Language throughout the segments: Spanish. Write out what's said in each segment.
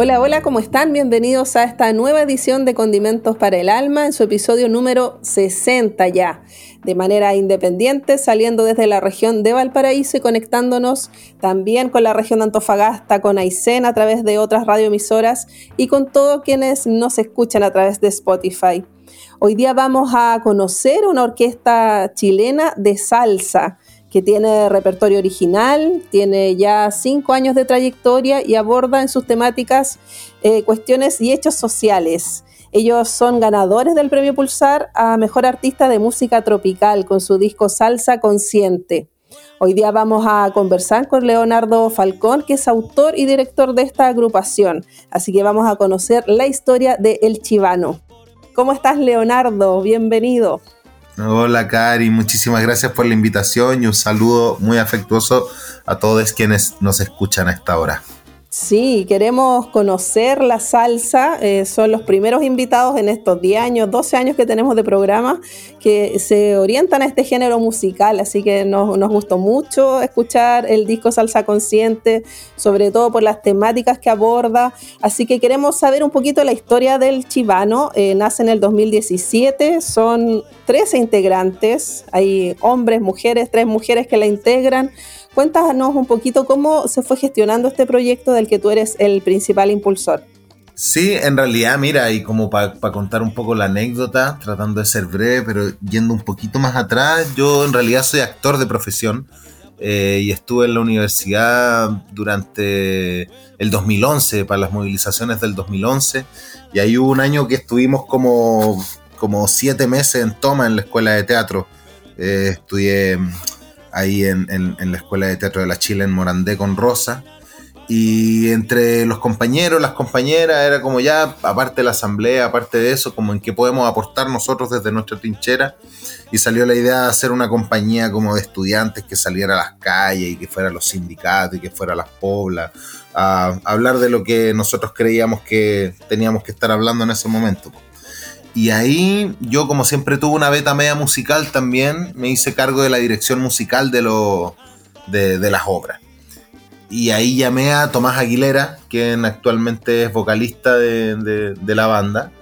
Hola, hola, ¿cómo están? Bienvenidos a esta nueva edición de Condimentos para el Alma, en su episodio número 60 ya, de manera independiente, saliendo desde la región de Valparaíso y conectándonos también con la región de Antofagasta, con Aysén a través de otras radioemisoras y con todos quienes nos escuchan a través de Spotify. Hoy día vamos a conocer una orquesta chilena de salsa que tiene repertorio original, tiene ya cinco años de trayectoria y aborda en sus temáticas eh, cuestiones y hechos sociales. Ellos son ganadores del premio Pulsar a Mejor Artista de Música Tropical con su disco Salsa Consciente. Hoy día vamos a conversar con Leonardo Falcón, que es autor y director de esta agrupación. Así que vamos a conocer la historia de El Chivano. ¿Cómo estás, Leonardo? Bienvenido. Hola Cari, muchísimas gracias por la invitación y un saludo muy afectuoso a todos quienes nos escuchan a esta hora. Sí, queremos conocer la salsa. Eh, son los primeros invitados en estos 10 años, 12 años que tenemos de programa que se orientan a este género musical. Así que nos, gustó mucho escuchar el disco Salsa Consciente, sobre todo por las temáticas que aborda. Así que queremos saber un poquito la historia del Chivano. Eh, nace en el 2017, son 13 integrantes. Hay hombres, mujeres, tres mujeres que la integran. Cuéntanos un poquito cómo se fue gestionando este proyecto del que tú eres el principal impulsor. Sí, en realidad, mira, y como para contar un poco la anécdota, tratando de ser breve, pero yendo un poquito más atrás, yo en realidad soy actor de profesión eh, y estuve en la universidad durante el 2011, para las movilizaciones del 2011, y ahí hubo un año que estuvimos como, como siete meses en toma en la escuela de teatro. Eh, estudié ahí en, la Escuela de Teatro de la Chile en Morandé con Rosa. Y entre los compañeros, las compañeras, era como ya, aparte de la asamblea, aparte de eso, como en qué podemos aportar nosotros desde nuestra trinchera. Y salió la idea de hacer una compañía como de estudiantes que saliera a las calles y que fuera a los sindicatos y que fuera a las poblas, a hablar de lo que nosotros creíamos que teníamos que estar hablando en ese momento. Y ahí yo, como siempre tuve una beta media musical también, me hice cargo de la dirección musical de, lo, de, las obras. Y ahí llamé a Tomás Aguilera, quien actualmente es vocalista de, la banda,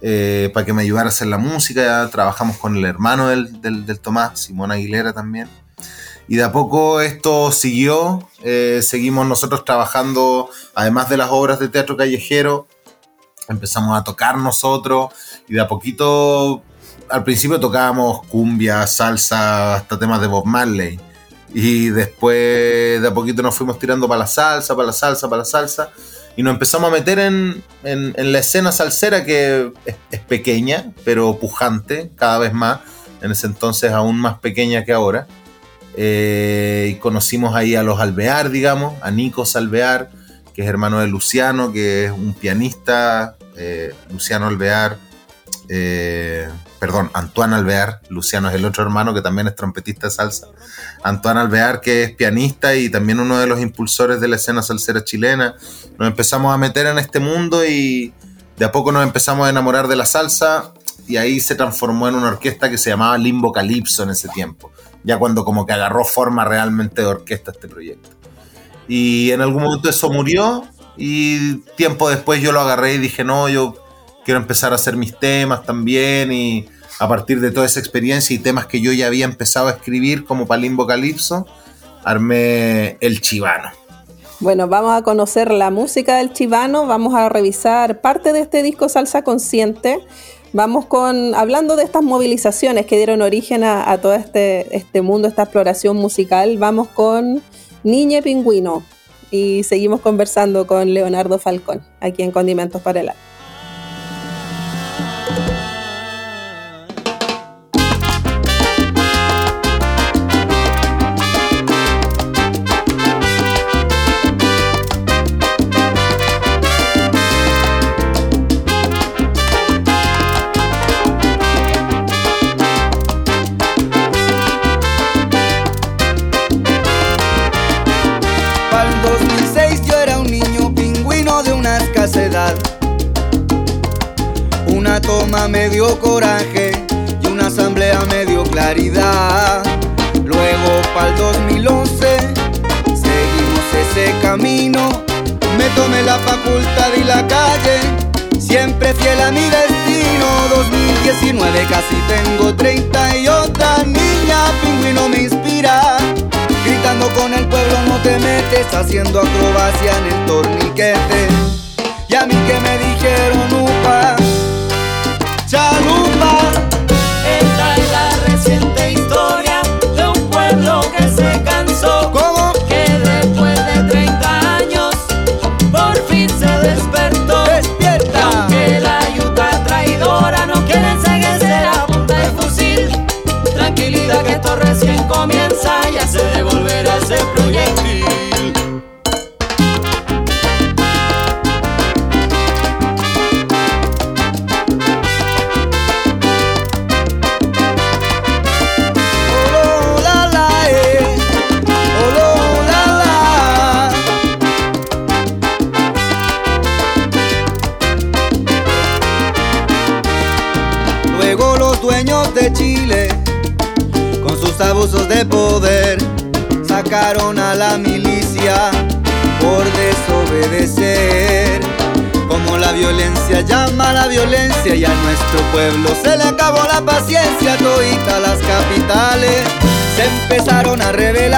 eh, para que me ayudara a hacer la música. trabajamos con el hermano del, Tomás, Simón Aguilera también. Y de a poco esto siguió, eh, seguimos nosotros trabajando, además de las obras de teatro callejero, empezamos a tocar nosotros y de a poquito, al principio tocábamos cumbia, salsa, hasta temas de Bob Marley. Y después de a poquito nos fuimos tirando para la salsa, para la salsa, para la salsa. Y nos empezamos a meter en, la escena salsera que es, pequeña, pero pujante cada vez más. En ese entonces aún más pequeña que ahora. Eh, y conocimos ahí a los Alvear, digamos, a Nico Alvear, que es hermano de Luciano, que es un pianista, eh, Luciano Alvear, eh, perdón, Antoine Alvear, Luciano es el otro hermano que también es trompetista de salsa, Antoine Alvear que es pianista y también uno de los impulsores de la escena salsera chilena. Nos empezamos a meter en este mundo y de a poco nos empezamos a enamorar de la salsa y ahí se transformó en una orquesta que se llamaba Limbo Calypso en ese tiempo, ya cuando como que agarró forma realmente de orquesta este proyecto. Y en algún momento eso murió y tiempo después yo lo agarré y dije, no, yo quiero empezar a hacer mis temas también y a partir de toda esa experiencia y temas que yo ya había empezado a escribir como Palimbo Calipso, armé El Chivano. Bueno, vamos a conocer la música del Chivano, vamos a revisar parte de este disco Salsa Consciente. Vamos con, hablando de estas movilizaciones que dieron origen a, todo este, este mundo, esta exploración musical, vamos con Niña Pingüino. Y seguimos conversando con Leonardo Falcón, aquí en Condimentos para el Seguimos Una toma me dio coraje y una asamblea me dio claridad. Luego para el 2011 seguimos ese camino. Me tomé la facultad y la calle, siempre fiel a mi destino. 2019 casi tengo 30 y otra niña pingüino me inspira. Gritando con el pueblo no te metes, haciendo acrobacia en el torniquete mí que me dijeron upa nuestro pueblo se le acabó la paciencia, todita las capitales se empezaron a revelar.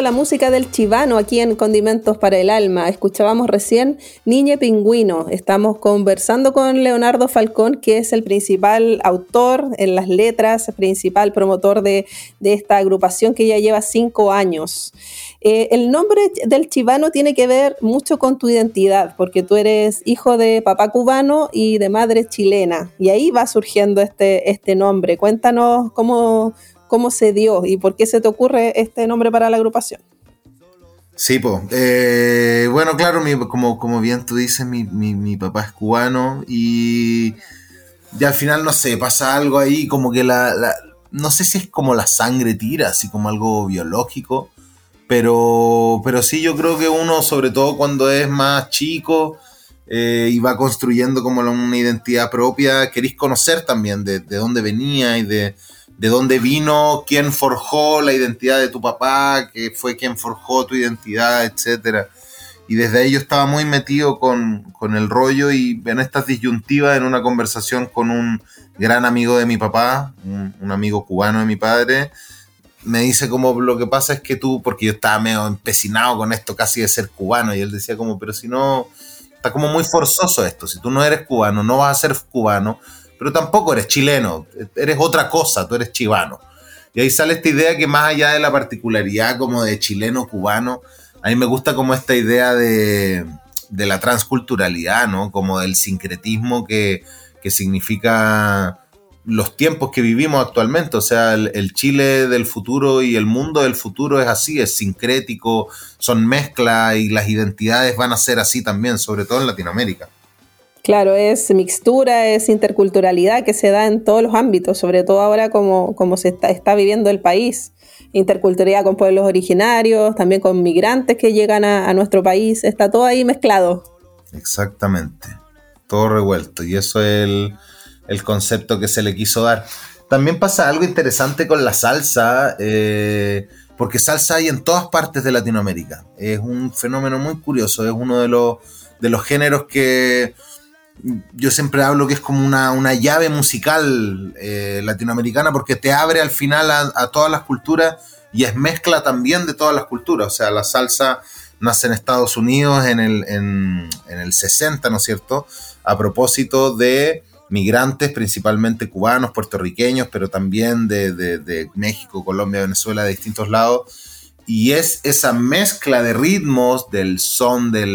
La música del chivano aquí en Condimentos para el Alma. Escuchábamos recién Niñe Pingüino. Estamos conversando con Leonardo Falcón, que es el principal autor en las letras, principal promotor de, esta agrupación que ya lleva cinco años. Eh, el nombre del chivano tiene que ver mucho con tu identidad, porque tú eres hijo de papá cubano y de madre chilena. Y ahí va surgiendo este, este nombre. Cuéntanos cómo cómo se dio y por qué se te ocurre este nombre para la agrupación. Sí, pues. bueno, claro, como, como bien tú dices, mi, papá es cubano y, ya al final, no sé, pasa algo ahí como que la, no sé si es como la sangre tira, así como algo biológico, pero, pero sí yo creo que uno, sobre todo cuando es más chico eh, y va construyendo como una identidad propia, queréis conocer también de, de dónde venía y de, de dónde vino, quién forjó la identidad de tu papá, que fue quien forjó tu identidad, etc. Y desde ahí yo estaba muy metido con, el rollo y en estas disyuntivas, en una conversación con un gran amigo de mi papá, un, amigo cubano de mi padre, me dice como lo que pasa es que tú, porque yo estaba medio empecinado con esto casi de ser cubano, y él decía como, pero si no, está como muy forzoso esto, si tú no eres cubano, no vas a ser cubano, pero tampoco eres chileno, eres otra cosa, tú eres chivano. Y ahí sale esta idea que más allá de la particularidad como de chileno-cubano, a mí me gusta como esta idea de, la transculturalidad, ¿no? Como del sincretismo que, significa los tiempos que vivimos actualmente. O sea, el, el, Chile del futuro y el mundo del futuro es así, es sincrético, son mezclas y las identidades van a ser así también, sobre todo en Latinoamérica. Claro, es mixtura, es interculturalidad que se da en todos los ámbitos, sobre todo ahora como, como se está, está viviendo el país. Interculturalidad con pueblos originarios, también con migrantes que llegan a, nuestro país, está todo ahí mezclado. Exactamente, todo revuelto y eso es el, concepto que se le quiso dar. También pasa algo interesante con la salsa, eh, porque salsa hay en todas partes de Latinoamérica. Es un fenómeno muy curioso, es uno de los, de los géneros que yo siempre hablo que es como una, llave musical eh, latinoamericana porque te abre al final a, todas las culturas y es mezcla también de todas las culturas. O sea, la salsa nace en Estados Unidos en el, en, el 60, ¿no es cierto? A propósito de migrantes, principalmente cubanos, puertorriqueños, pero también de, de México, Colombia, Venezuela, de distintos lados y es esa mezcla de ritmos del son, de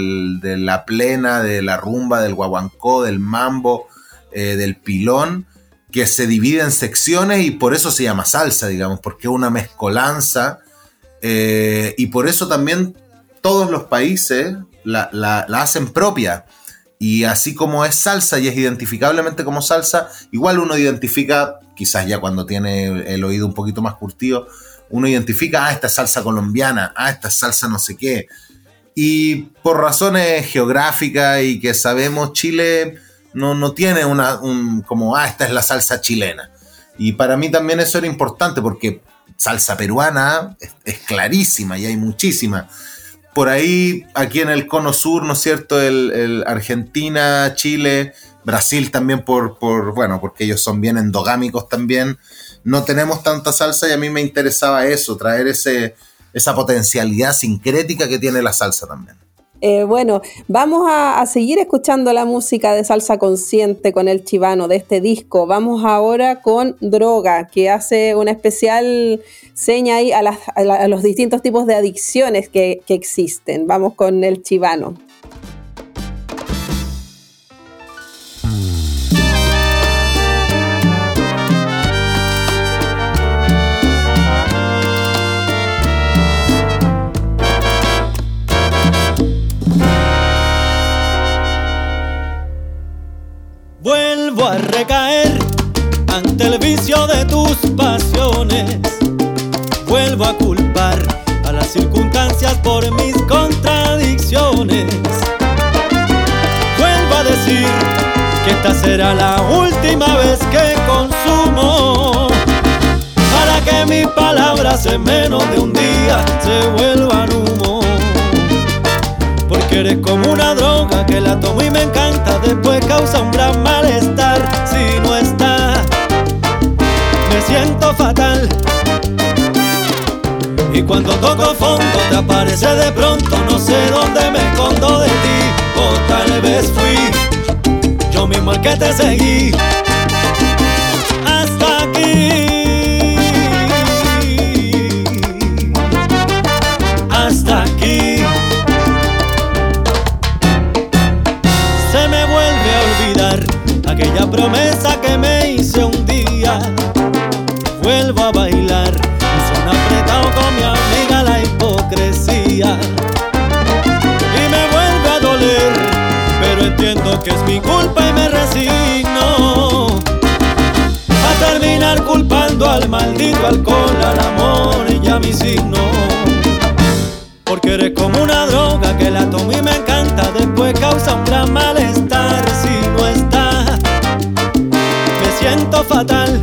la plena, de la rumba, del guaguancó, del mambo, eh, del pilón, que se divide en secciones y por eso se llama salsa, digamos, porque es una mezcolanza. Eh, y por eso también todos los países la, la, hacen propia. Y así como es salsa y es identificablemente como salsa, igual uno identifica, quizás ya cuando tiene el oído un poquito más curtido, uno identifica, ah, esta es salsa colombiana, ah, esta es salsa no sé qué. Y por razones geográficas y que sabemos, Chile no, no tiene una, un, como, ah, esta es la salsa chilena. Y para mí también eso era importante porque salsa peruana es, clarísima y hay muchísima. Por ahí, aquí en el cono sur, ¿no es cierto? El, Argentina, Chile, Brasil también por, por, bueno, porque ellos son bien endogámicos también no tenemos tanta salsa y a mí me interesaba eso, traer ese, esa potencialidad sincrética que tiene la salsa también. Eh, bueno, vamos a, seguir escuchando la música de salsa consciente con el chivano de este disco. Vamos ahora con Droga, que hace una especial seña ahí a, los distintos tipos de adicciones que existen. Vamos con el chivano. Circunstancias por mis contradicciones. Vuelvo a decir que esta será la última vez que consumo. Para que mis palabras en menos de un día se vuelvan humo. Porque eres como una droga que la tomo y me encanta, después causa un gran malestar si no está. Me siento fatal Y cuando toco fondo te aparece de pronto, no sé dónde me escondo de ti. O tal vez fui yo mismo el que te seguí. Hasta aquí. Hasta aquí. Se me vuelve a olvidar aquella promesa que es mi culpa y me resigno. A terminar culpando al maldito alcohol, al amor y ya mi signo. Porque eres como una droga que la tomo y me encanta, después causa un gran malestar si no está. Me siento fatal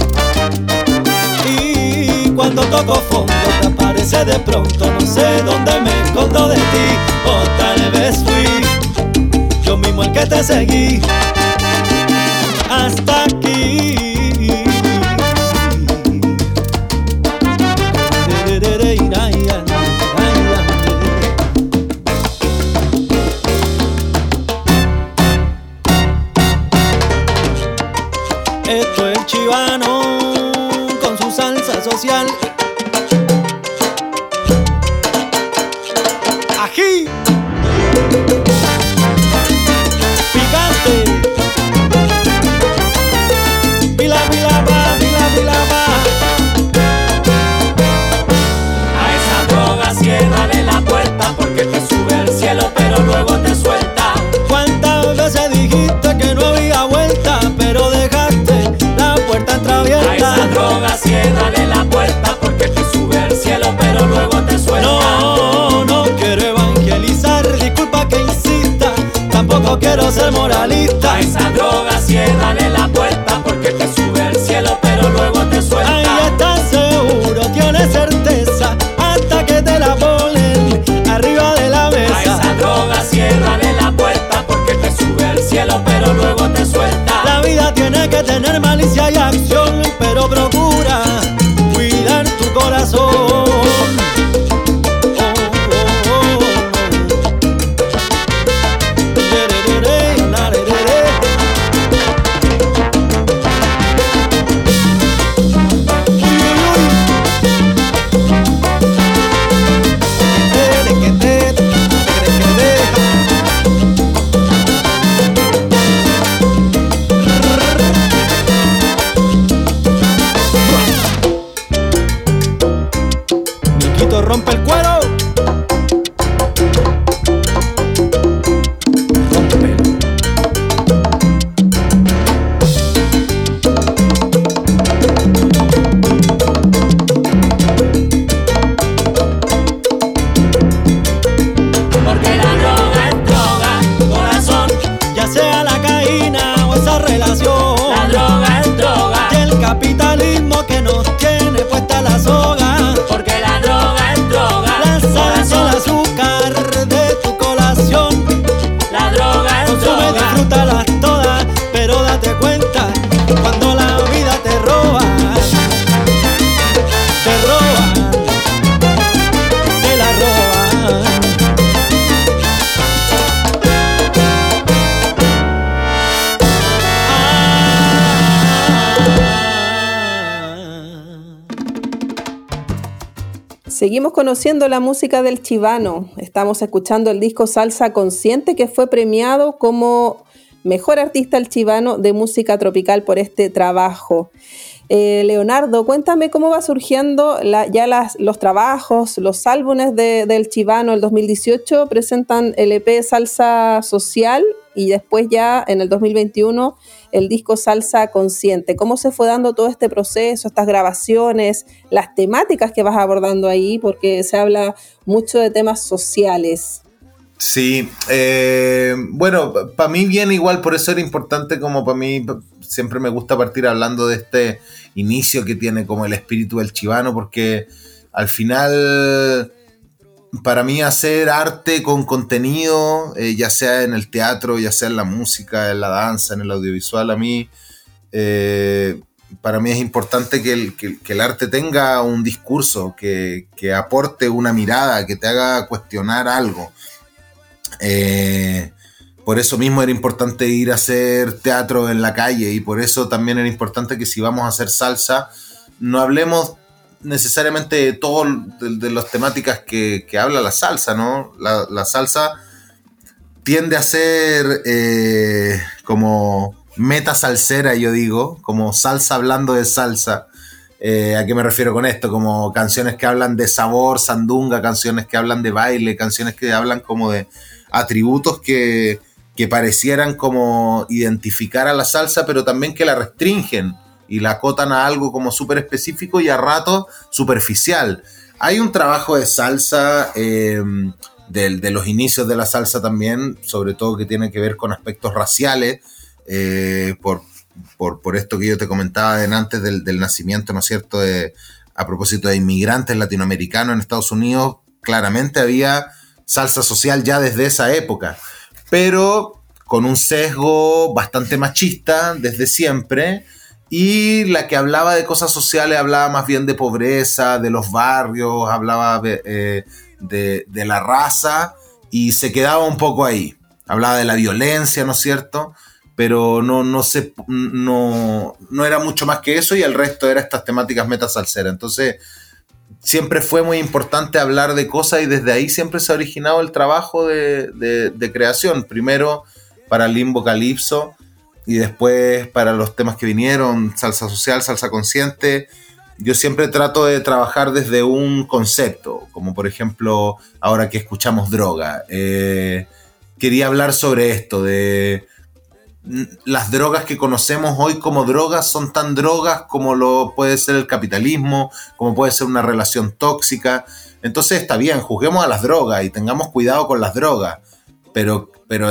y cuando toco fondo te aparece de pronto, no sé dónde me escondo de ti o tal vez te seguí hasta aquí. Esto es Chivano con su salsa social. Conociendo la música del chivano. Estamos escuchando el disco Salsa Consciente que fue premiado como mejor artista el chivano de música tropical por este trabajo. Eh, Leonardo, cuéntame cómo va surgiendo ya los trabajos, los álbumes de- del chivano. El 2018 presentan el EP Salsa Social y después ya en el 2021 el disco Salsa Consciente. ¿Cómo se fue dando todo este proceso, estas grabaciones, las temáticas que vas abordando ahí? Porque se habla mucho de temas sociales. Sí, eh, bueno, para mí bien igual, por eso era importante como para mí, siempre me gusta partir hablando de este inicio que tiene como el espíritu del chivano, porque al final, para mí hacer arte con contenido, eh, ya sea en el teatro, ya sea en la música, en la danza, en el audiovisual, a mí eh, para mí es importante que el, arte tenga un discurso, que, aporte una mirada, que te haga cuestionar algo. Eh, por eso mismo era importante ir a hacer teatro en la calle y por eso también era importante que si vamos a hacer salsa, no hablemos necesariamente de todas de, las temáticas que, habla la salsa, ¿no? La, salsa tiende a ser eh, como meta salsera, yo digo, como salsa hablando de salsa. Eh, ¿A qué me refiero con esto? Como canciones que hablan de sabor, sandunga, canciones que hablan de baile, canciones que hablan como de atributos que, que parecieran como identificar a la salsa, pero también que la restringen y la acotan a algo como súper específico y a rato superficial. Hay un trabajo de salsa, em, de, los inicios de la salsa también, sobre todo que tiene que ver con aspectos raciales, eh, por, por, esto que yo te comentaba antes del, del nacimiento, ¿no es cierto?, a propósito de inmigrantes latinoamericanos en Estados Unidos, claramente había salsa social ya desde esa época, pero con un sesgo bastante machista desde siempre, y la que hablaba de cosas sociales hablaba más bien de pobreza, de los barrios, hablaba de, eh, la raza y se quedaba un poco ahí. Hablaba de la violencia, ¿no es cierto? Pero no, no, se, no, no era mucho más que eso y el resto era estas temáticas metasalseras. Entonces, siempre fue muy importante hablar de cosas y desde ahí siempre se ha originado el trabajo de, de creación. Primero para Limbo Calipso, y después para los temas que vinieron, salsa social, salsa consciente, yo siempre trato de trabajar desde un concepto, como por ejemplo ahora que escuchamos droga. Eh, quería hablar sobre esto, de las drogas que conocemos hoy como drogas son tan drogas como lo puede ser el capitalismo, como puede ser una relación tóxica. Entonces está bien, juzguemos a las drogas y tengamos cuidado con las drogas, pero, pero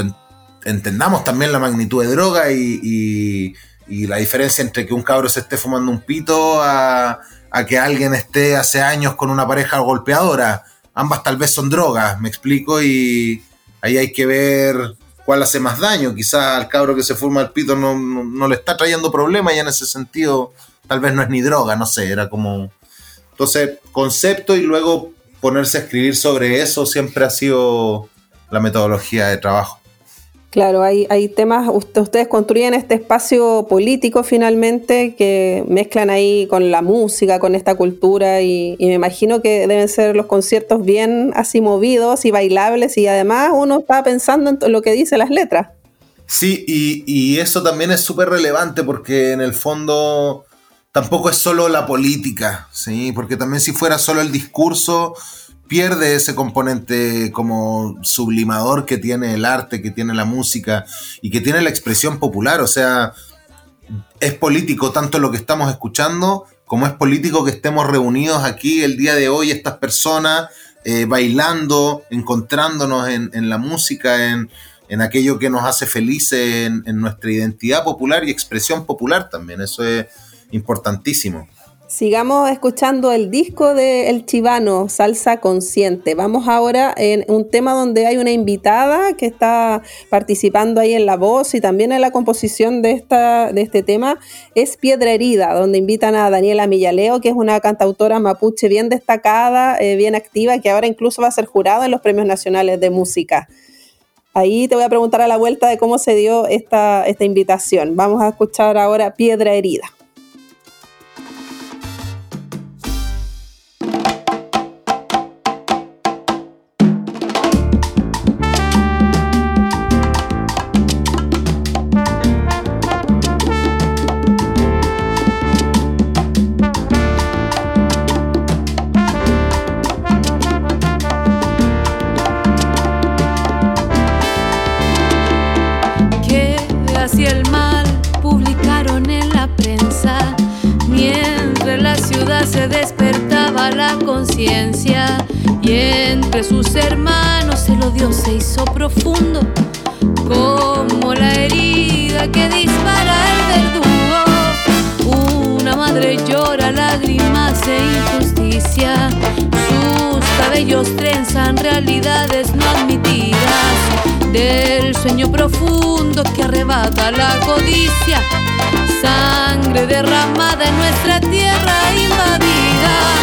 entendamos también la magnitud de droga y, la diferencia entre que un cabro se esté fumando un pito a, que alguien esté hace años con una pareja golpeadora. Ambas tal vez son drogas, me explico, y ahí hay que ver cuál hace más daño. Quizás al cabro que se fuma el pito no, le está trayendo problemas y en ese sentido tal vez no es ni droga, no sé, era como... Entonces, concepto y luego ponerse a escribir sobre eso siempre ha sido la metodología de trabajo. Claro, hay, hay temas, ustedes construyen este espacio político finalmente que mezclan ahí con la música, con esta cultura y, me imagino que deben ser los conciertos bien así movidos y bailables y además uno está pensando en lo que dice las letras. Sí, y, y eso también es súper relevante porque en el fondo tampoco es solo la política, ¿sí? porque también si fuera solo el discurso pierde ese componente como sublimador que tiene el arte, que tiene la música y que tiene la expresión popular. O sea, es político tanto lo que estamos escuchando como es político que estemos reunidos aquí el día de hoy, estas personas eh, bailando, encontrándonos en, la música, en, aquello que nos hace felices, en, en nuestra identidad popular y expresión popular también. Eso es importantísimo. Sigamos escuchando el disco de El Chivano, Salsa Consciente. Vamos ahora en un tema donde hay una invitada que está participando ahí en la voz y también en la composición de, esta, de este tema. Es Piedra Herida, donde invitan a Daniela Millaleo, que es una cantautora mapuche bien destacada, eh, bien activa, que ahora incluso va a ser jurada en los Premios Nacionales de Música. Ahí te voy a preguntar a la vuelta de cómo se dio esta, esta invitación. Vamos a escuchar ahora Piedra Herida. Del sueño profundo que arrebata la codicia Sangre derramada en nuestra tierra invadida.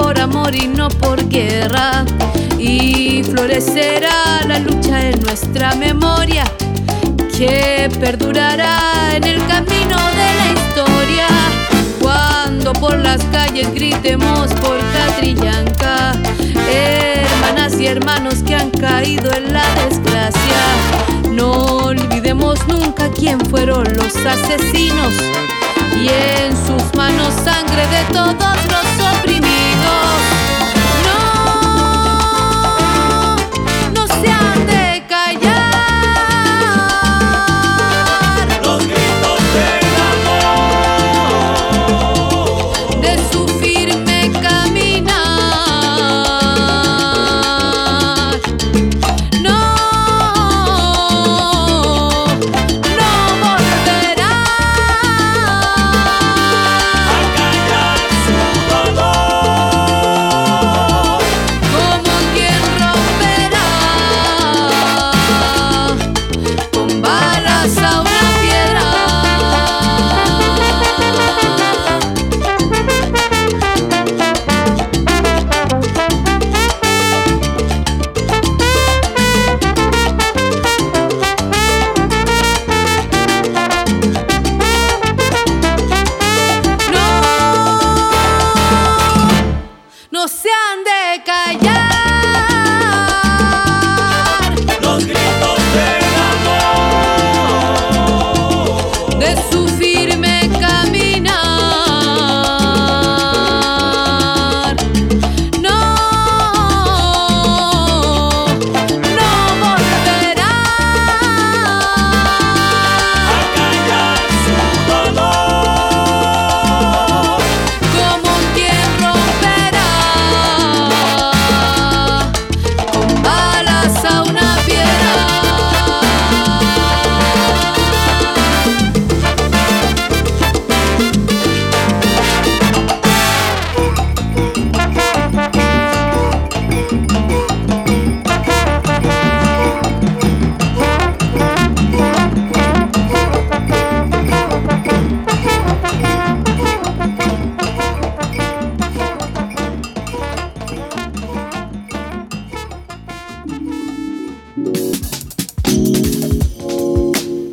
Por amor y no por guerra. Y florecerá la lucha en nuestra memoria, que perdurará en el camino de la historia. Cuando por las calles gritemos por Catrillanca, hermanas y hermanos que han caído en la desgracia. No olvidemos nunca quién fueron los asesinos y en sus manos sangre de todos los oprimidos.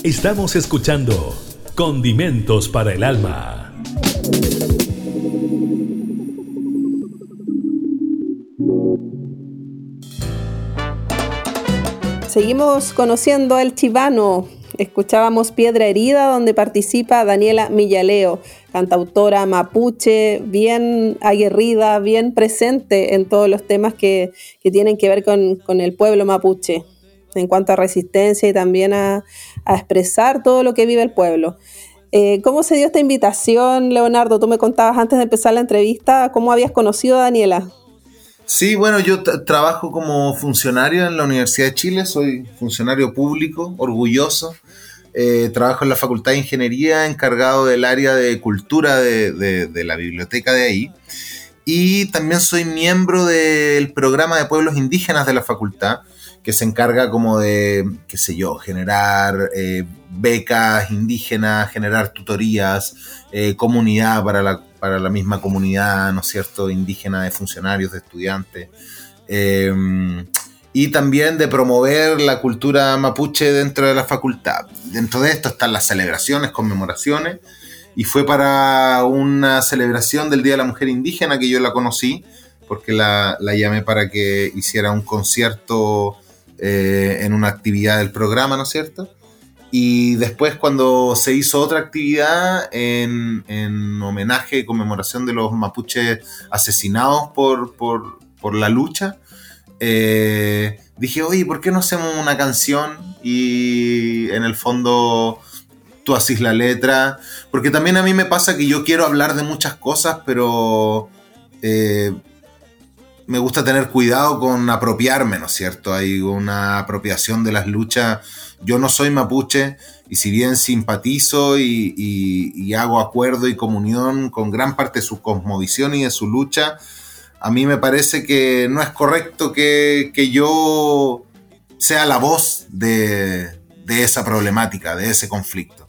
Estamos escuchando Condimentos para el Alma. Seguimos conociendo al chivano. Escuchábamos Piedra Herida, donde participa Daniela Millaleo, cantautora mapuche, bien aguerrida, bien presente en todos los temas que, que tienen que ver con, con el pueblo mapuche, en cuanto a resistencia y también a, expresar todo lo que vive el pueblo. Eh, ¿Cómo se dio esta invitación, Leonardo? Tú me contabas antes de empezar la entrevista cómo habías conocido a Daniela. Sí, bueno, yo trabajo como funcionario en la Universidad de Chile, soy funcionario público, orgulloso. Eh, trabajo en la Facultad de Ingeniería, encargado del área de cultura de la biblioteca de ahí. Y también soy miembro del programa de pueblos indígenas de la facultad, que se encarga como de, qué sé yo, generar eh, becas indígenas, generar tutorías, eh, comunidad para la, para la misma comunidad, ¿no es cierto?, indígena de funcionarios, de estudiantes. Eh, y también de promover la cultura mapuche dentro de la facultad. Dentro de esto están las celebraciones, conmemoraciones, y fue para una celebración del Día de la Mujer Indígena que yo la conocí, porque la, llamé para que hiciera un concierto eh, en una actividad del programa, ¿no es cierto? Y después cuando se hizo otra actividad en, en homenaje y conmemoración de los mapuches asesinados por, por, la lucha, eh, dije, oye, ¿por qué no hacemos una canción? Y en el fondo tú haces la letra. Porque también a mí me pasa que yo quiero hablar de muchas cosas, pero eh, me gusta tener cuidado con apropiarme, ¿no es cierto? Hay una apropiación de las luchas yo no soy mapuche y si bien simpatizo y, hago acuerdo y comunión con gran parte de su cosmovisión y de su lucha, a mí me parece que no es correcto que, yo sea la voz de, de esa problemática, de ese conflicto.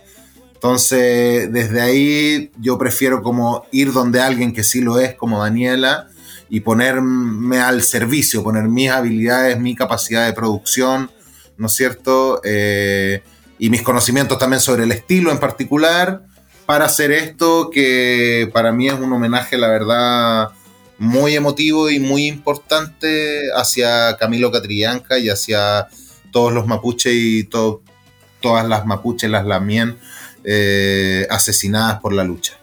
Entonces, desde ahí yo prefiero como ir donde alguien que sí lo es, como Daniela, y ponerme al servicio, poner mis habilidades, mi capacidad de producción, ¿no es cierto? Eh, y mis conocimientos también sobre el estilo en particular, para hacer esto que para mí es un homenaje, la verdad, muy emotivo y muy importante hacia Camilo Catrillanca y hacia todos los mapuches y todas las mapuches, las lamien, eh, asesinadas por la lucha.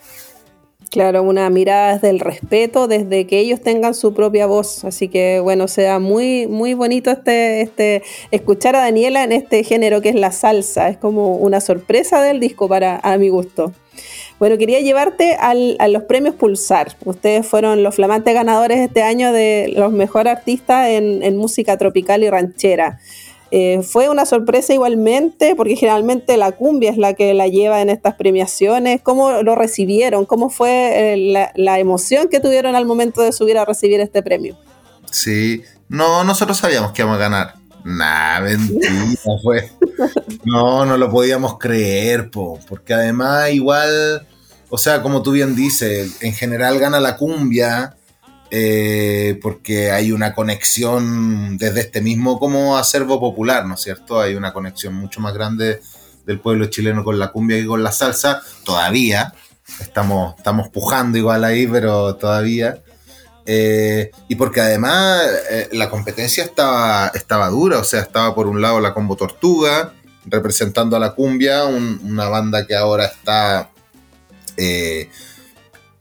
Claro, una mirada desde el respeto, desde que ellos tengan su propia voz. Así que bueno, sea muy, muy bonito este, este, escuchar a Daniela en este género que es la salsa. Es como una sorpresa del disco para a mi gusto. Bueno, quería llevarte al, a los premios Pulsar. Ustedes fueron los flamantes ganadores este año de los mejores artistas en, en música tropical y ranchera. Eh, fue una sorpresa igualmente, porque generalmente la cumbia es la que la lleva en estas premiaciones. ¿Cómo lo recibieron? ¿Cómo fue eh, la, emoción que tuvieron al momento de subir a recibir este premio? Sí, no, nosotros sabíamos que íbamos a ganar. Nah, mentira, fue. No, no lo podíamos creer, porque además igual, o sea, como tú bien dices, en general gana la cumbia, eh, porque hay una conexión desde este mismo como acervo popular, ¿no es cierto? Hay una conexión mucho más grande del pueblo chileno con la cumbia y con la salsa, todavía, estamos, estamos pujando igual ahí, pero todavía. Eh, y porque además eh, la competencia estaba, estaba dura, o sea, estaba por un lado la Combo Tortuga, representando a la cumbia, una banda que ahora está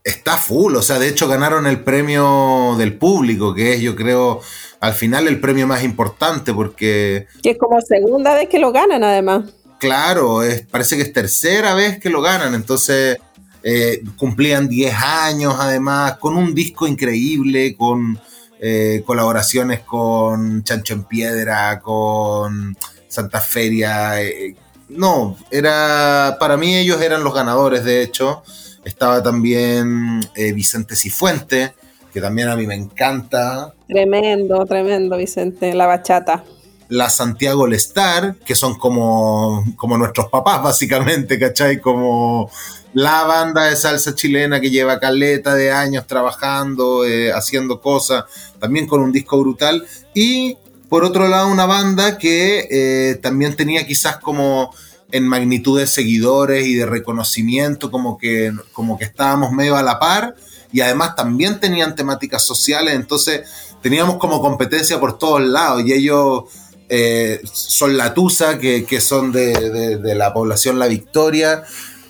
está full, o sea, de hecho ganaron el premio del público, que es yo creo al final el premio más importante porque... Que es como segunda vez que lo ganan además. Claro, es, parece que es tercera vez que lo ganan, entonces eh, cumplían 10 años además, con un disco increíble, con eh, colaboraciones con Chancho en Piedra, con Santa Feria. Eh, no, era, para mí ellos eran los ganadores, de hecho. Estaba también eh, Vicente Cifuente, que también a mí me encanta. Tremendo, tremendo, Vicente, la bachata. La Santiago Lestar, que son como, como nuestros papás, básicamente, ¿cachai? Como la banda de salsa chilena que lleva caleta de años trabajando, eh, haciendo cosas, también con un disco brutal. Y por otro lado, una banda que eh, también tenía quizás como en magnitud de seguidores y de reconocimiento, como que, como que estábamos medio a la par, y además también tenían temáticas sociales, entonces teníamos como competencia por todos lados, y ellos eh, son la Tusa, que, son de, la población La Victoria,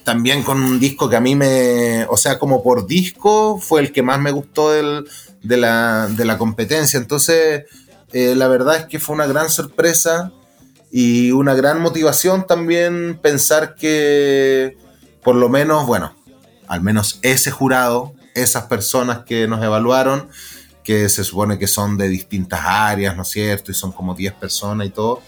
también con un disco que a mí me, o sea, como por disco, fue el que más me gustó de, la, competencia, entonces eh, la verdad es que fue una gran sorpresa y una gran motivación también pensar que por lo menos, bueno, al menos ese jurado, esas personas que nos evaluaron, que se supone que son de distintas áreas, ¿no es cierto? Y son como 10 personas y todo,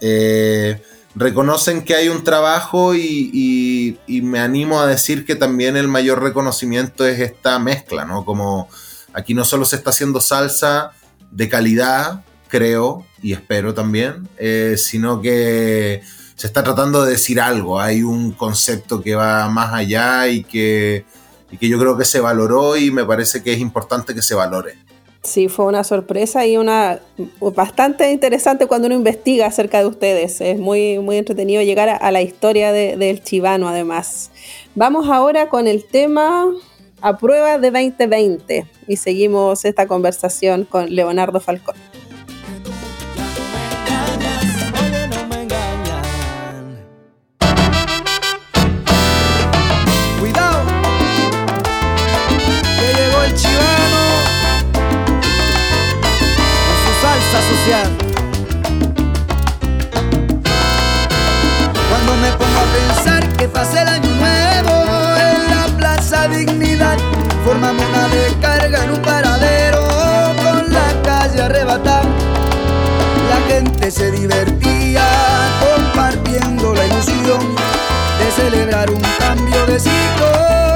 eh, reconocen que hay un trabajo y, y, me animo a decir que también el mayor reconocimiento es esta mezcla, ¿no? Como aquí no solo se está haciendo salsa de calidad, creo y espero también, eh, sino que se está tratando de decir algo, hay un concepto que va más allá y que, y que yo creo que se valoró y me parece que es importante que se valore. Sí, fue una sorpresa y una bastante interesante cuando uno investiga acerca de ustedes. Es muy, muy entretenido llegar a, la historia del chivano, además. Vamos ahora con el tema a prueba de 2020 y seguimos esta conversación con Leonardo Falcón. El año nuevo en la Plaza Dignidad, formamos una descarga en un paradero con la calle arrebatada. La gente se divertía compartiendo la ilusión de celebrar un cambio de ciclo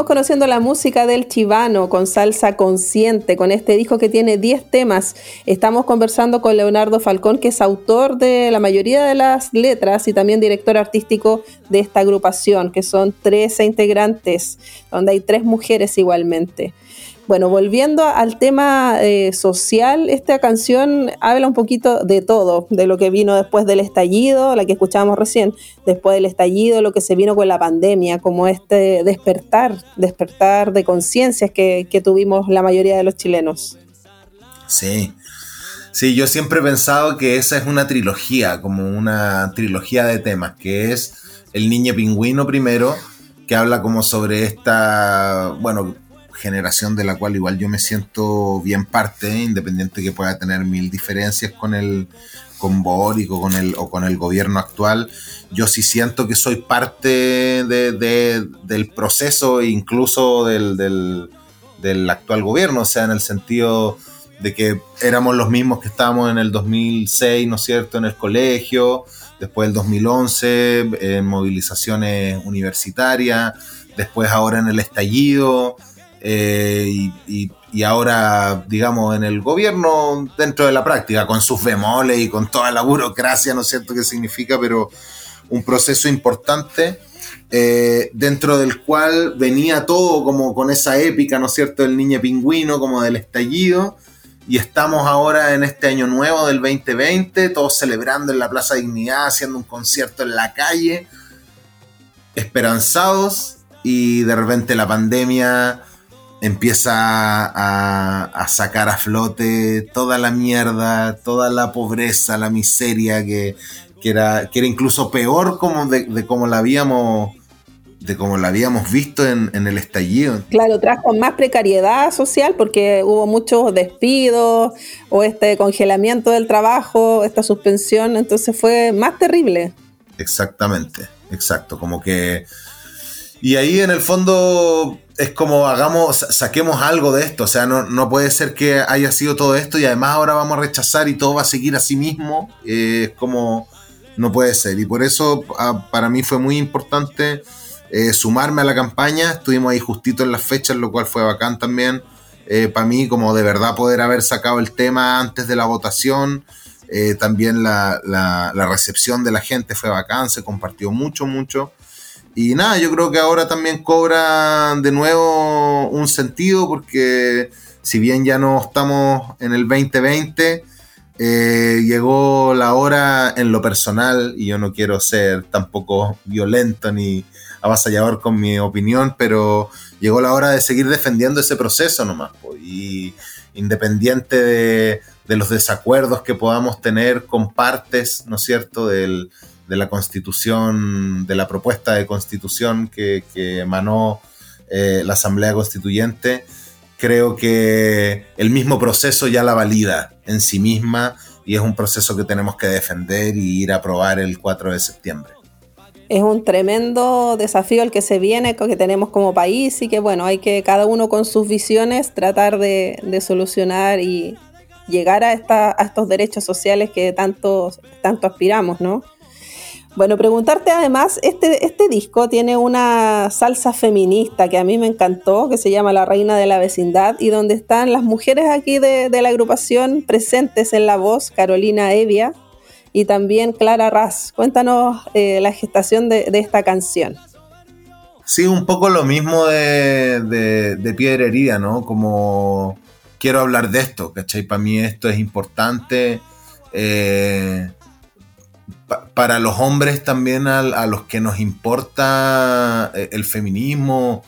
Seguimos conociendo la música del chivano con salsa consciente, con este disco que tiene 10 temas. Estamos conversando con Leonardo Falcón, que es autor de la mayoría de las letras y también director artístico de esta agrupación, que son 13 integrantes, donde hay tres mujeres igualmente. Bueno, volviendo al tema eh, social, esta canción habla un poquito de todo, de lo que vino después del estallido, la que escuchábamos recién, después del estallido, lo que se vino con la pandemia, como este despertar, despertar de conciencias que, que tuvimos la mayoría de los chilenos. Sí, Sí, yo siempre he pensado que esa es una trilogía, como una trilogía de temas, que es El Niño Pingüino primero, que habla como sobre esta, bueno, generación de la cual igual yo me siento bien parte, independiente que pueda tener mil diferencias con el, con Boric o con, el, o con el gobierno actual, yo sí siento que soy parte del proceso, incluso del, del, actual gobierno, o sea, en el sentido de que éramos los mismos que estábamos en el 2006, ¿no es cierto?, en el colegio, después del 2011, en movilizaciones universitarias, después ahora en el estallido, eh, y, ahora, digamos, en el gobierno dentro de la práctica, con sus bemoles y con toda la burocracia, ¿no es cierto?, que significa, pero un proceso importante. Eh, dentro del cual venía todo como con esa épica, ¿no es cierto?, del niño pingüino, como del estallido, y estamos ahora en este año nuevo del 2020, todos celebrando en la Plaza Dignidad, haciendo un concierto en la calle, esperanzados, y de repente la pandemia empieza a, sacar a flote toda la mierda, toda la pobreza, la miseria que, era, que era incluso peor como de, como la habíamos de como la habíamos visto en, el estallido. Claro, trajo más precariedad social porque hubo muchos despidos o este congelamiento del trabajo, esta suspensión, entonces fue más terrible. Exactamente, exacto, como que... Y ahí en el fondo es como hagamos, saquemos algo de esto, o sea, no, puede ser que haya sido todo esto y además ahora vamos a rechazar y todo va a seguir a sí mismo, eh, es como, no puede ser. Y por eso para mí fue muy importante eh, sumarme a la campaña, estuvimos ahí justito en las fechas, lo cual fue bacán también. Eh, para mí, como de verdad poder haber sacado el tema antes de la votación, también la, la recepción de la gente fue bacán, se compartió mucho, mucho. Y nada, yo creo que ahora también cobra de nuevo un sentido porque si bien ya no estamos en el 2020, eh, llegó la hora en lo personal y yo no quiero ser tampoco violento ni avasallador con mi opinión, pero llegó la hora de seguir defendiendo ese proceso nomás. Y independiente de, de los desacuerdos que podamos tener con partes, ¿no es cierto?, del, de la constitución, de la propuesta de constitución que, emanó eh, la Asamblea Constituyente, creo que el mismo proceso ya la valida en sí misma y es un proceso que tenemos que defender y ir a aprobar el 4 de septiembre. Es un tremendo desafío el que se viene, que tenemos como país y que bueno, hay que cada uno con sus visiones tratar de, solucionar y llegar a, esta, a estos derechos sociales que tanto, tanto aspiramos, ¿no? Bueno, preguntarte además, este, este disco tiene una salsa feminista que a mí me encantó, que se llama La Reina de la Vecindad, y donde están las mujeres aquí de, la agrupación presentes en la voz, Carolina Evia y también Clara Raz. Cuéntanos eh, la gestación de, esta canción. Sí, un poco lo mismo de, de, Herida, ¿no? Como quiero hablar de esto, ¿cachai? Para mí esto es importante. Eh, para los hombres también a, los que nos importa eh, el feminismo,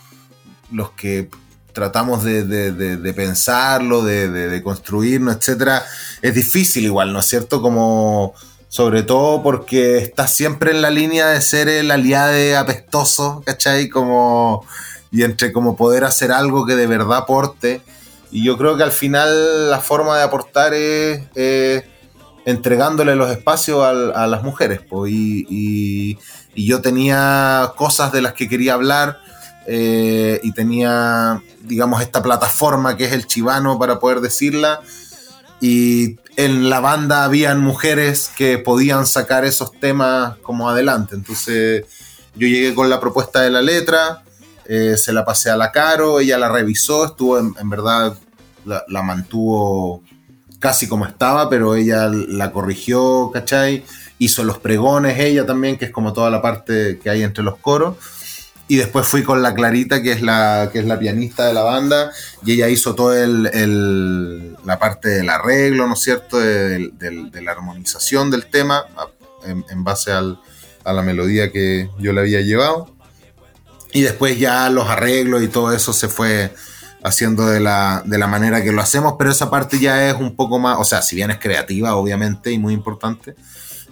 los que tratamos de, pensarlo, de, construirlo, etc. Es difícil igual, ¿no es cierto? Como sobre todo porque está siempre en la línea de ser el aliado apestoso, ¿cachai? Como, y entre como poder hacer algo que de verdad aporte. Y yo creo que al final la forma de aportar es entregándole los espacios a, las mujeres. y, yo tenía cosas de las que quería hablar eh, y tenía, digamos, esta plataforma que es el chivano para poder decirla. Y en la banda habían mujeres que podían sacar esos temas como adelante. Entonces yo llegué con la propuesta de la letra, eh, se la pasé a la Caro, ella la revisó, estuvo en, verdad, la mantuvo casi como estaba, pero ella la corrigió, ¿cachai? Hizo los pregones ella también, que es como toda la parte que hay entre los coros. Y después fui con la Clarita, que es la, que es la pianista de la banda, y ella hizo toda el, la parte del arreglo, ¿no es cierto?, de, la armonización del tema, en, base a la melodía que yo le había llevado. Y después ya los arreglos y todo eso se fue, haciendo de la, de la manera que lo hacemos, pero esa parte ya es un poco más, o sea, si bien es creativa, obviamente, y muy importante,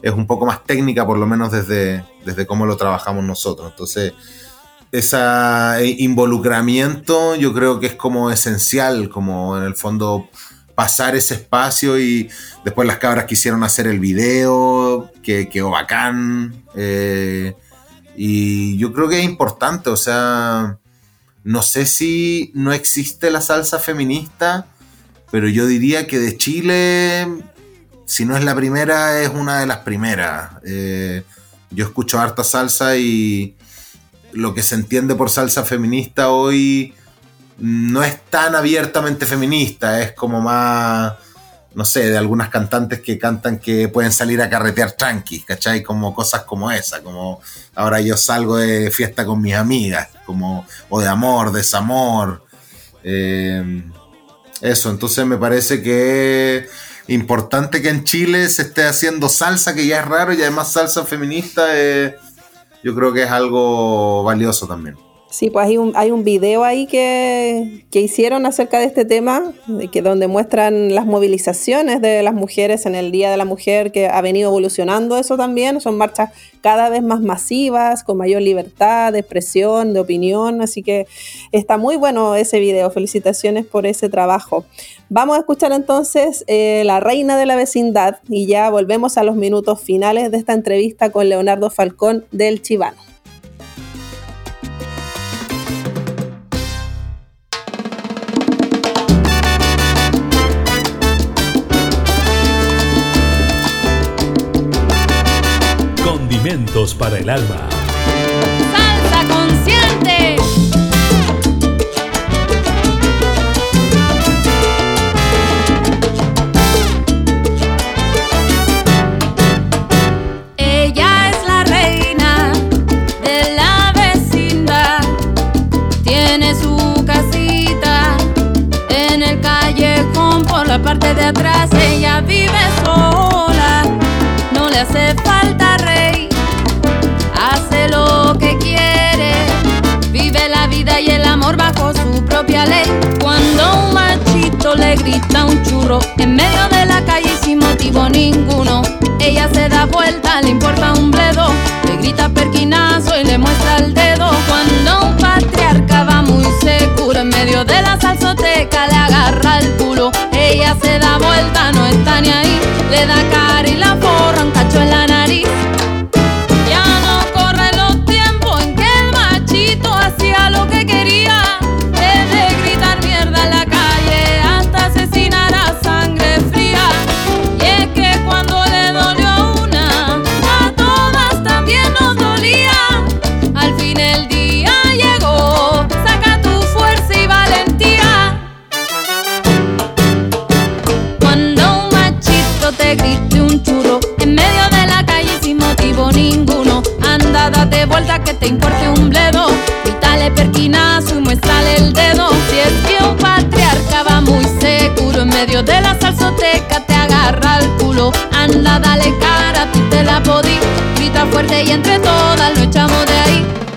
es un poco más técnica, por lo menos desde, desde cómo lo trabajamos nosotros. Entonces, ese involucramiento yo creo que es como esencial, como en el fondo pasar ese espacio y después las cabras quisieron hacer el video, que quedó bacán. Eh, y yo creo que es importante, o sea, no sé si no existe la salsa feminista, pero yo diría que de Chile, si no es la primera, es una de las primeras. Eh, yo escucho harta salsa y lo que se entiende por salsa feminista hoy no es tan abiertamente feminista, es como más, no sé, de algunas cantantes que cantan que pueden salir a carretear tranqui, ¿cachai? Como cosas como esa, como ahora yo salgo de fiesta con mis amigas, como, o de amor, desamor. Eh, eso, entonces me parece que es importante que en Chile se esté haciendo salsa, que ya es raro, y además salsa feminista, eh, yo creo que es algo valioso también. Sí, pues hay un, hay un video ahí que, hicieron acerca de este tema, que donde muestran las movilizaciones de las mujeres en el Día de la Mujer, que ha venido evolucionando eso también. Son marchas cada vez más masivas, con mayor libertad de expresión, de opinión. Así que está muy bueno ese video. Felicitaciones por ese trabajo. Vamos a escuchar entonces eh, La Reina de la Vecindad y ya volvemos a los minutos finales de esta entrevista con Leonardo Falcón del Chivano. Para el alma. En medio de la calle sin motivo ninguno, ella se da vuelta, le importa un bledo, le grita perquinazo y le muestra el dedo. Cuando un patriarca va muy seguro en medio de la salsoteca, le agarra el culo, ella se da vuelta, no está ni ahí, le da cara y la forra un cacho en la nariz. Te importe un bledo dale perquinazo y muéstrale el dedo. Si es que un patriarca va muy seguro en medio de la salsoteca, te agarra el culo. Anda, dale cara, tú te la podí. Grita fuerte y entre todas lo echamos de ahí.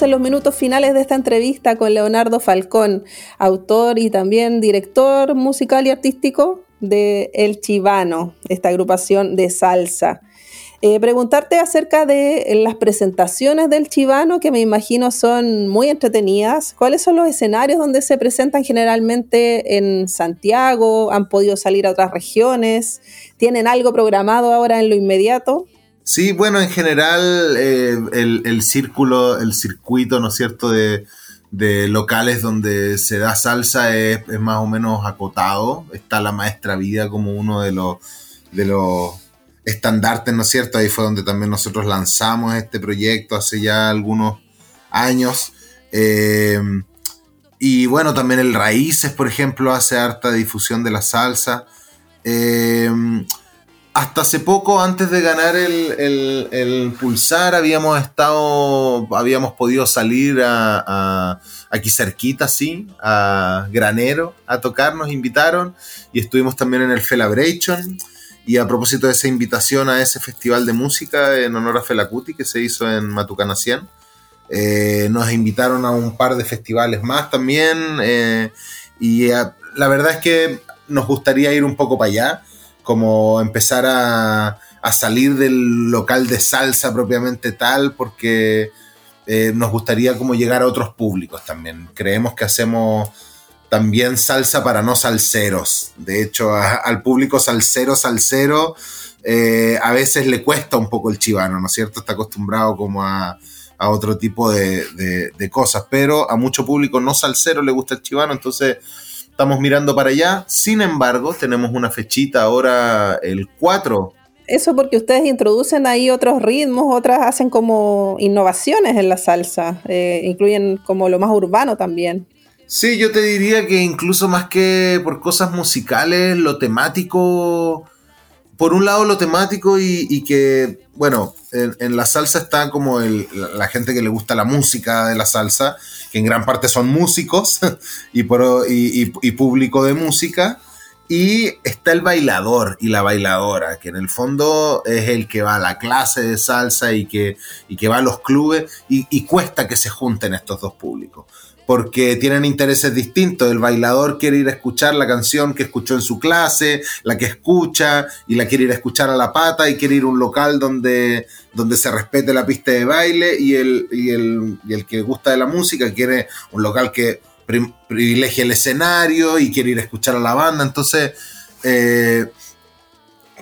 En los minutos finales de esta entrevista con Leonardo Falcón, autor y también director musical y artístico de El Chivano, esta agrupación de salsa. Eh, preguntarte acerca de las presentaciones del Chivano, que me imagino son muy entretenidas. ¿Cuáles son los escenarios donde se presentan generalmente en Santiago? ¿Han podido salir a otras regiones? ¿Tienen algo programado ahora en lo inmediato? Sí, bueno, en general eh, el, círculo, el circuito, ¿no es cierto?, de, locales donde se da salsa es, es, más o menos acotado. Está la Maestra Vida como uno de los, de los estandartes, ¿no es cierto? Ahí fue donde también nosotros lanzamos este proyecto hace ya algunos años. Eh, y bueno, también el Raíces, por ejemplo, hace harta difusión de la salsa. Eh, hasta hace poco, antes de ganar el, Pulsar, habíamos estado, habíamos podido salir a, aquí cerquita, sí, a Granero, a tocar, nos invitaron y estuvimos también en el Felabration. Y a propósito de esa invitación a ese festival de música en honor a Felacuti que se hizo en Matucana 100, eh, nos invitaron a un par de festivales más también. Eh, y la verdad es que nos gustaría ir un poco para allá, como empezar a, salir del local de salsa propiamente tal, porque nos gustaría como llegar a otros públicos también. Creemos que hacemos también salsa para no salseros. De hecho, al público salsero, salsero, eh, a veces le cuesta un poco el chivano, ¿no es cierto? Está acostumbrado como a, otro tipo de, cosas, pero a mucho público no salsero le gusta el chivano, entonces estamos mirando para allá. Sin embargo, tenemos una fechita ahora el 4 eso porque ustedes introducen ahí otros ritmos, otras hacen como innovaciones en la salsa, eh, incluyen como lo más urbano también. Sí, yo te diría que incluso más que por cosas musicales, lo temático, por un lado lo temático y, que, bueno, en, la salsa está como la gente que le gusta la música de la salsa, en gran parte son músicos y, y, público de música. Y está el bailador y la bailadora, que en el fondo es el que va a la clase de salsa y que, y que va a los clubes y cuesta que se junten estos dos públicos porque tienen intereses distintos. El bailador quiere ir a escuchar la canción que escuchó en su clase, la que escucha, y la quiere ir a escuchar a la pata, y quiere ir a un local donde, donde se respete la pista de baile, y el, y el, que gusta de la música quiere un local que privilegie el escenario y quiere ir a escuchar a la banda. Entonces, eh,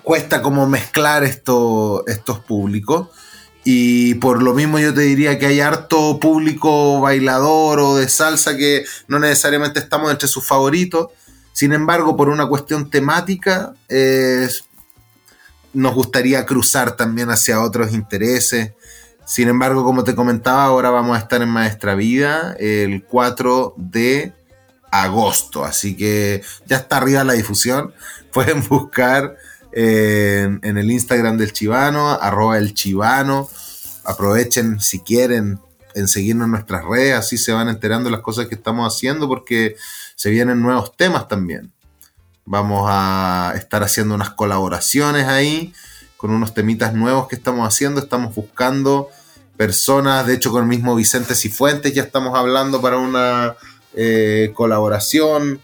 cuesta como mezclar estos públicos. Y por lo mismo yo te diría que hay harto público bailador o de salsa que no necesariamente estamos entre sus favoritos. Sin embargo, por una cuestión temática, nos gustaría cruzar también hacia otros intereses. Sin embargo, como te comentaba, ahora vamos a estar en Maestra Vida el 4 de agosto. Así que ya está arriba la difusión. Pueden buscar en, el Instagram del Chivano, arroba el Chivano. Aprovechen si quieren en seguirnos en nuestras redes, así se van enterando las cosas que estamos haciendo porque se vienen nuevos temas también. Vamos a estar haciendo unas colaboraciones ahí con unos temitas nuevos que estamos haciendo. Estamos buscando personas, de hecho con el mismo Vicente Cifuentes ya estamos hablando para una eh, colaboración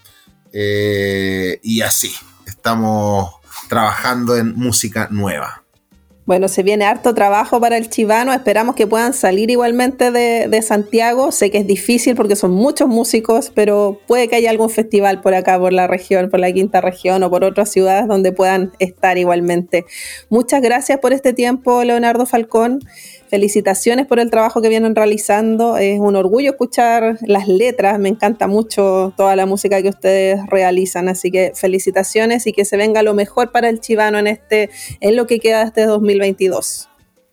eh, y así. Estamos trabajando en música nueva. Bueno, se viene harto trabajo para el Chivano. Esperamos que puedan salir igualmente de, Santiago. Sé que es difícil porque son muchos músicos, pero puede que haya algún festival por acá, por la región, por la quinta región o por otras ciudades donde puedan estar igualmente. Muchas gracias por este tiempo, Leonardo Falcón felicitaciones por el trabajo que vienen realizando. Es un orgullo escuchar las letras. Me encanta mucho toda la música que ustedes realizan. Así que felicitaciones y que se venga lo mejor para el Chivano en este, en lo que queda de este 2022.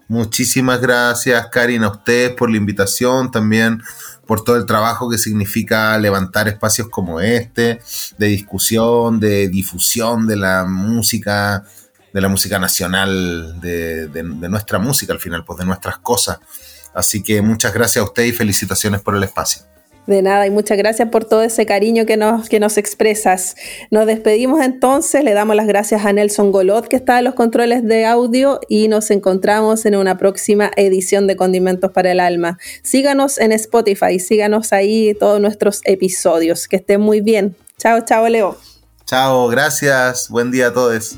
Muchísimas gracias, Karin, a ustedes por la invitación, también por todo el trabajo que significa levantar espacios como este, de discusión, de difusión de la música de la música nacional, de, nuestra música al final, pues de nuestras cosas. Así que muchas gracias a usted y felicitaciones por el espacio. De nada y muchas gracias por todo ese cariño que nos, que nos expresas. Nos despedimos entonces, le damos las gracias a Nelson Golot que está en los controles de audio y nos encontramos en una próxima edición de Condimentos para el Alma. Síganos en Spotify, síganos ahí todos nuestros episodios. Que estén muy bien. Chao, chao Leo. Chao, gracias. Buen día a todos.